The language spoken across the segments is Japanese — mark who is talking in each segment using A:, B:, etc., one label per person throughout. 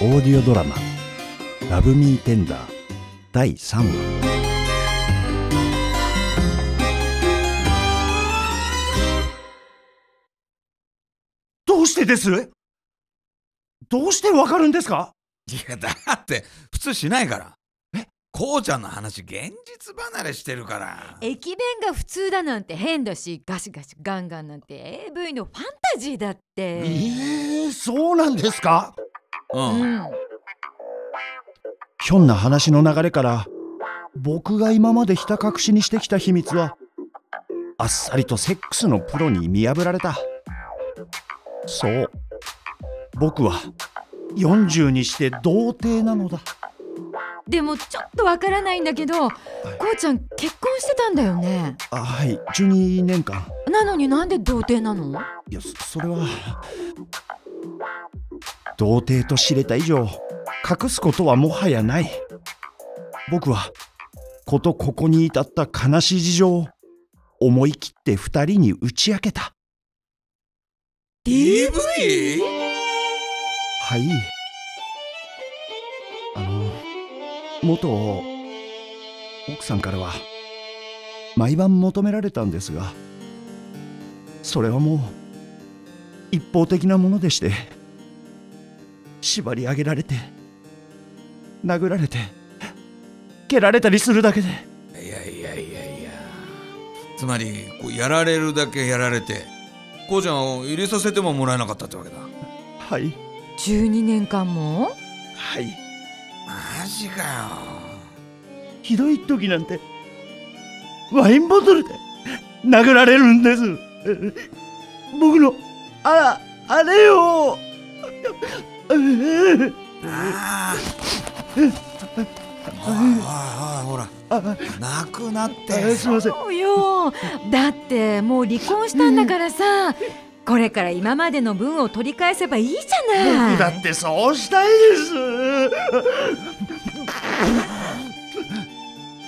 A: オーディオドラマ「ラブミーテンダー」第3話。
B: どうしてです？どうしてわかるんですか？
C: いやだって普通しないから。こうちゃんの話現実離れしてるから。
D: 駅弁が普通だなんて変だしガシガシガンガンなんて AV のファンタジーだって。
B: えー、そうなんですか？
C: うん、
D: うん
B: ひょんな話の流れから僕が今までひた隠しにしてきた秘密はあっさりとセックスのプロに見破られた。そう。僕は40にして童貞なのだ
D: でもちょっとわからないんだけどこうちゃん結婚してたんだよね。
B: あはい。12年間
D: なのになんで童貞なの？
B: いやそそれは童貞と知れた以上隠すことはもはやない。僕はことここに至った悲しい事情を思い切って二人に打ち明けた。
C: DV?
B: はい元奥さんからは毎晩求められたんですがそれはもう一方的なものでして縛り上げられて殴られて蹴られたりするだけで。
C: いやいやいやいや。つまりこうやられるだけやられてこうちゃんを入れさせてももらえなかったってわけだ。
B: はい。
D: 12年間も？
B: はい
C: マジかよ。
B: ひどい時なんてワインボトルで殴られるんです。僕のあらあれよ。
C: あああほら。
B: あ
C: 泣くなっ
B: あ
C: て
B: すいません。
D: そうよ。だってもう離婚したんだからさこれから今までの分を取り返せばいいじゃない。
B: 僕だってそうしたいです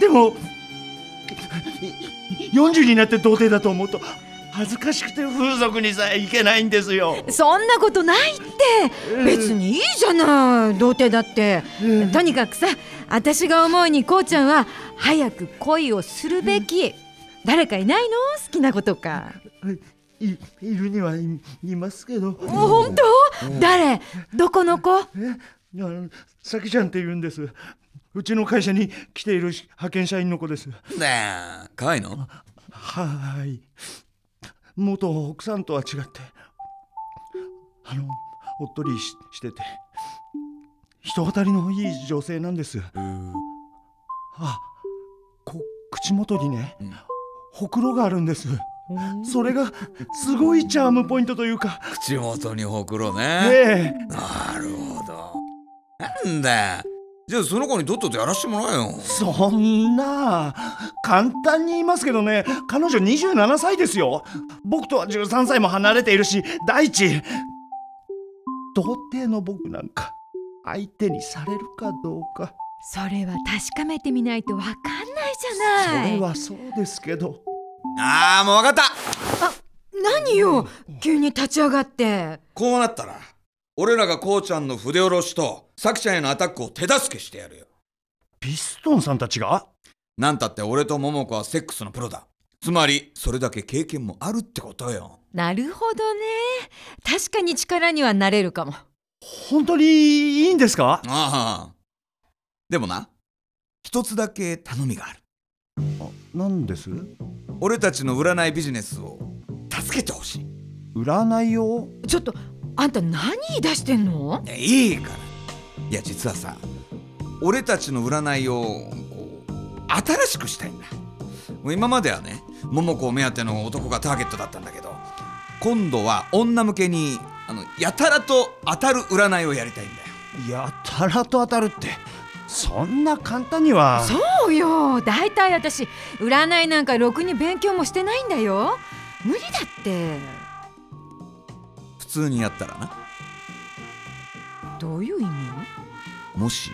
B: でも40になって童貞だと思うと恥ずかしくて風俗にさえ行けないんですよ。
D: そんなことないって。別にいいじゃない童貞だって。とにかくさ私が思うにこうちゃんは早く恋をするべき。誰かいないの？好きな子とか。
B: いいるにはいいますけど。
D: 本当？誰？どこの子？
B: さきちゃんって言うんですうちの会社に来ている派遣社員の子です。
C: ねえ可愛いの？
B: はい。元奥さんとは違ってあのおっとりししてて。人当たりのいい女性なんです。あこ口元にね、
C: うん。
B: ほくろがあるんです。それがすごいチャームポイントというか。
C: 口元にほくろね。
B: ええ。
C: なるほど。なんだよじゃあその子にとっととやらしてもらえよ。
B: そんな簡単に言いますけどね彼女27歳ですよ。僕とは13歳も離れているし第一童貞の僕なんか相手にされるかどうか。
D: それは確かめてみないとわかんないじ
B: そ
D: ゃない。
B: れはそうですけど。
C: ああもう分かった。
D: 何よ？急に立ち上がって。
C: こうなったら俺らがこうちゃんの筆下ろしとさきちゃんへのアタックを手助けしてやるよ。
B: ピストンさんたちが？
C: なんたって俺と桃子はセックスのプロだ。つまりそれだけ経験もあるってことよ。
D: なるほどね。確かに力にはなれるかも。
B: 本当にいいんですか？
C: ああ。でもな一つだけ頼みがある。
B: 何です？
C: 俺たちの占いビジネスを助けてほしい。
B: 占いを？
D: ちょっとあんた何言い出してんの？
C: いやいいからいや実はさ俺たちの占いをこう新しくしたいんだ。もう今まではね桃子を目当ての男がターゲットだったんだけど今度は女向けにあのやたらと当たる占いをやりたいんだよ。
B: やたらと当たるってそんな簡単には。
D: そうよ。大体私占いなんかろくに勉強もしてないんだよ。無理だって。
C: 普通にやったらな。
D: どういう意味？
C: もし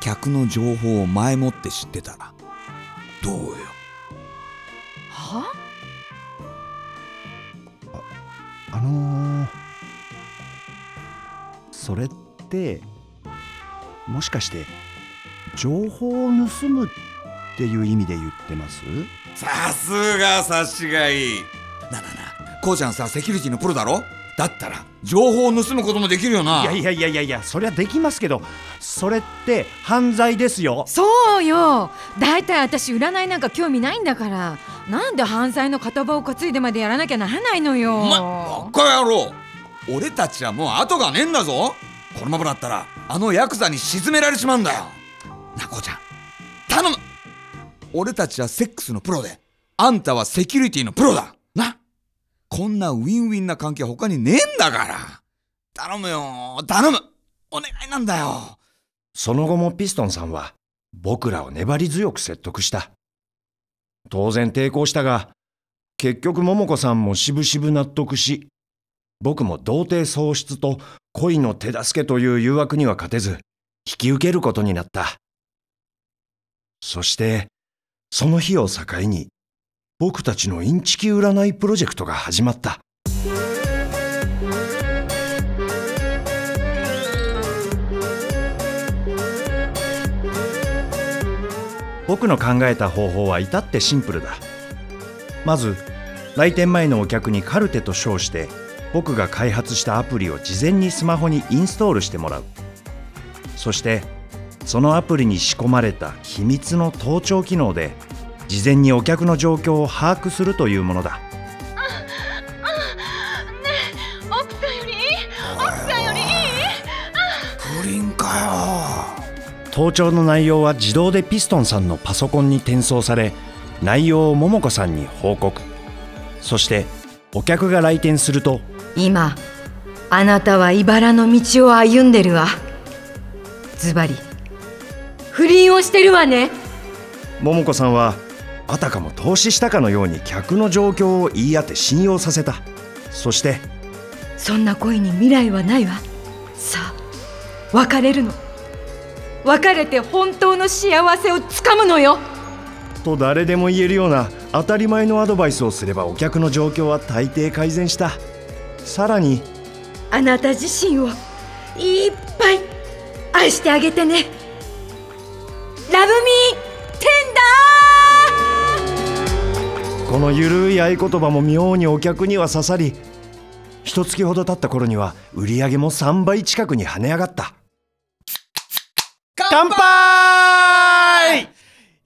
C: 客の情報を前もって知ってたらどうよ？
D: は？
B: のー、それってもしかして情報を盗むっていう意味で言ってます？
C: さすが察しがいい。なあなあなあこうちゃんさセキュリティのプロだろ？だったら情報を盗むこともできるよな。い
B: やいやいやいやいやそりゃできますけどそれって犯罪ですよ。
D: そうよ。だいたい私占いなんか興味ないんだから。なんで犯罪の片棒を担いでまでやらなきゃならないのよ。
C: お前バカ野郎。俺たちはもう後がねえんだぞ。このままだったらあのヤクザに沈められちまうんだよ。なあこうちゃん。頼む。俺たちはセックスのプロであんたはセキュリティのプロだ。なこんなウィンウィンな関係他にねえんだから。頼むよ。頼む。お願いなんだよ。
B: その後もピストンさんは僕らを粘り強く説得した。当然抵抗したが結局桃子さんもしぶしぶ納得し僕も童貞喪失と恋の手助けという誘惑には勝てず引き受けることになった。そしてその日を境に僕たちのインチキ占いプロジェクトが始まった。僕の考えた方法は至ってシンプルだ。まず来店前のお客にカルテと称して僕が開発したアプリを事前にスマホにインストールしてもらう。そしてそのアプリに仕込まれた秘密の盗聴機能で事前にお客の状況を把握するというものだ。
C: 不倫か
B: 盗聴の内容は自動でピストンさんのパソコンに転送され内容を桃子さんに報告。そしてお客が来店すると
D: 今あなたは茨の道を歩んでるわ。ズバリ。不倫をしてるわね。
B: 桃子さんはあたかも投資したかのように客の状況を言い当て信用させた。そして
D: そんな恋に未来はないわ。さあ別れるの。別れて本当の幸せをつかむのよ。
B: と誰でも言えるような当たり前のアドバイスをすればお客の状況は大抵改善した。さらに
D: あなた自身をいっぱい愛してあげてね。ラブミー
B: このゆるい合言葉も妙にお客には刺さり一月ほど経った頃には売り上げも3倍近くに跳ね上がった。乾杯！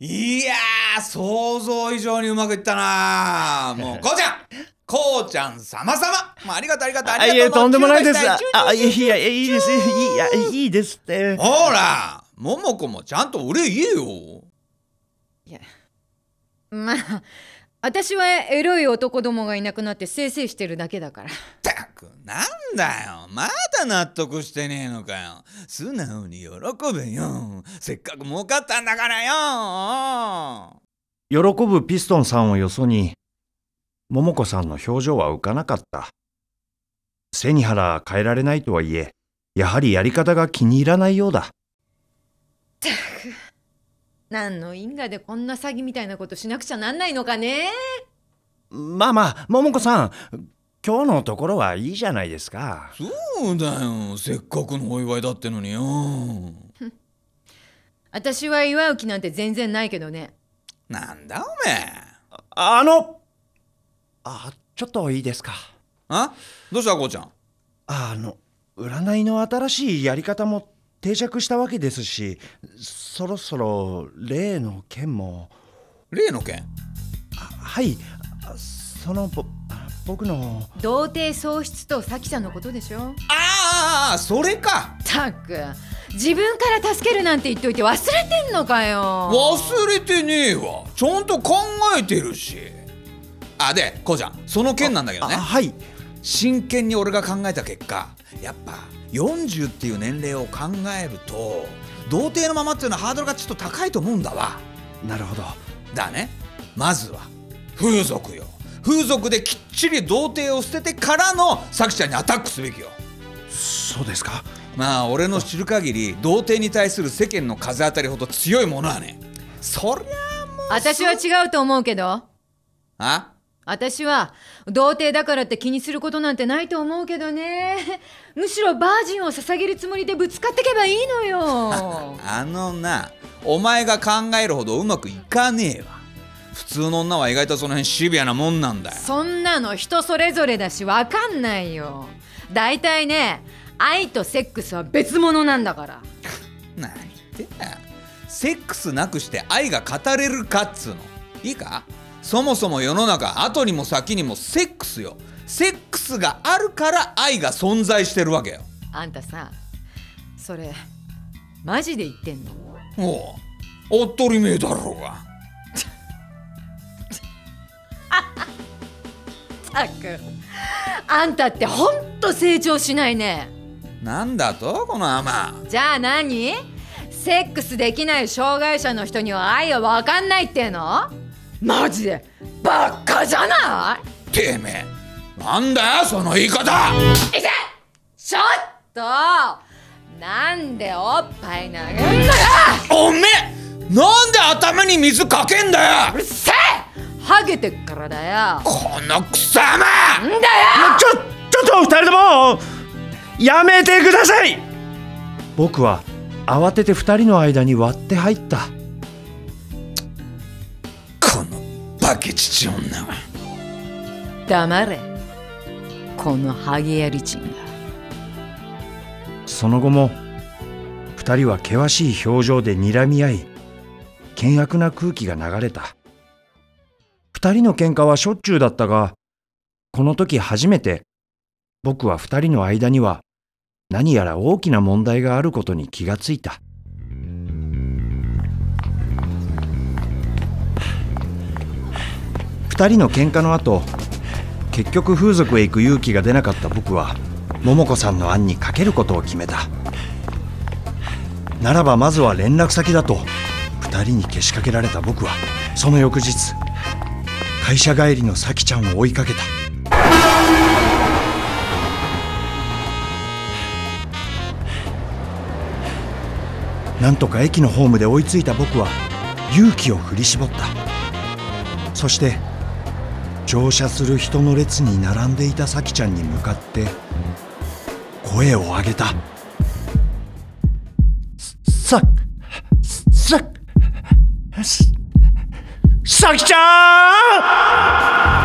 C: いやー想像以上にうまくいったな。もうこうちゃん。こうちゃん様様ありがとうありがとう。ありがとう。
B: あいえとんでもないです。あいやいやいいです。いいやいいですって。
C: ほら桃子もちゃんと俺言えよ。
D: まあ私はエロい男どもがいなくなってせいせいしてるだけだから。
C: ったくなんだよ。まだ納得してねえのかよ。素直に喜べよ。せっかく儲かったんだからよ。
B: 喜ぶピストンさんをよそに桃子さんの表情は浮かなかった。背に腹変えられないとはいえやはりやり方が気に入らないようだ
D: 何の因果でこんな詐欺みたいなことしなくちゃなんないのかね？
B: まあまあ桃子さん今日のところはいいじゃないですか。
C: そうだよ。せっかくのお祝いだってのによ。
D: 私は祝う気なんて全然ないけどね。
C: なんだおめえ。
B: あのあちょっといいですか。
C: あ？どうしたこうちゃん？
B: あの占いの新しいやり方も定着したわけですしそろそろ例の件も。
C: 例の件？
B: はい。そのぼ僕の。
D: 童貞喪失と咲さんのことでしょ？
C: ああそれか。
D: たく。自分から助けるなんて言っといて忘れてんのかよ。
C: 忘れてねえわ。ちゃんと考えてるし。あでこうちゃんその件なんだけどね。
B: あはい。
C: 真剣に俺が考えた結果やっぱ40っていう年齢を考えると童貞のままっていうのはハードルがちょっと高いと思うんだわ。
B: なるほど。
C: だね。まずは風俗よ。風俗できっちり童貞を捨ててからの咲ちゃんにアタックすべきよ。
B: そうですか。
C: まあ俺の知る限り童貞に対する世間の風当たりほど強いものはねそりゃもう
D: 私は違うと思うけど。
C: あ？
D: 私は童貞だからって気にすることなんてないと思うけどね。むしろバージンを捧げるつもりでぶつかってけばいいのよ。
C: あのなお前が考えるほどうまくいかねえわ。普通の女は意外とその辺シビアなもんなんだよ。
D: そんなの人それぞれだしわかんないよ。大体ね愛とセックスは別物なんだから。
C: 何言ってんだよ。セックスなくして愛が語れるかっつうの。いいか？そもそも世の中後にも先にもセックスよ。セックスがあるから愛が存在してるわけよ。
D: あんたさそれマジで言ってんの？
C: おう。おっとりめえだろうが。
D: ったく。あんたってほんと成長しないね。
C: なんだと？この甘
D: じゃあ何？セックスできない障害者の人には愛は分かんないっての？マジで？バッカじゃない？
C: てめえなんだよその言い方！
D: いてちょっと！なんでおっぱい投げんだよ！
C: おめえなんで頭に水かけんだよ！
D: うるせえ！ハゲてっからだよ！
C: この草間
D: なんだよ！
B: ちょちょっと二人とも！やめてください！僕は慌てて二人の間に割って入った
C: のバケ父女は。
D: 黙れ。このハゲやりちんが。
B: その後も二人は険しい表情で睨み合い険悪な空気が流れた。二人の喧嘩はしょっちゅうだったがこの時初めて僕は二人の間には何やら大きな問題があることに気がついた二人の喧嘩の後結局風俗へ行く勇気が出なかった僕は桃子さんの案にかけることを決めた。ならばまずは連絡先だと二人にけしかけられた僕はその翌日会社帰りの咲ちゃんを追いかけた。なんとか駅のホームで追いついた僕は勇気を振り絞った。そして乗車する人の列に並んでいた咲ちゃんに向かって声を上げた。さささ咲ちゃん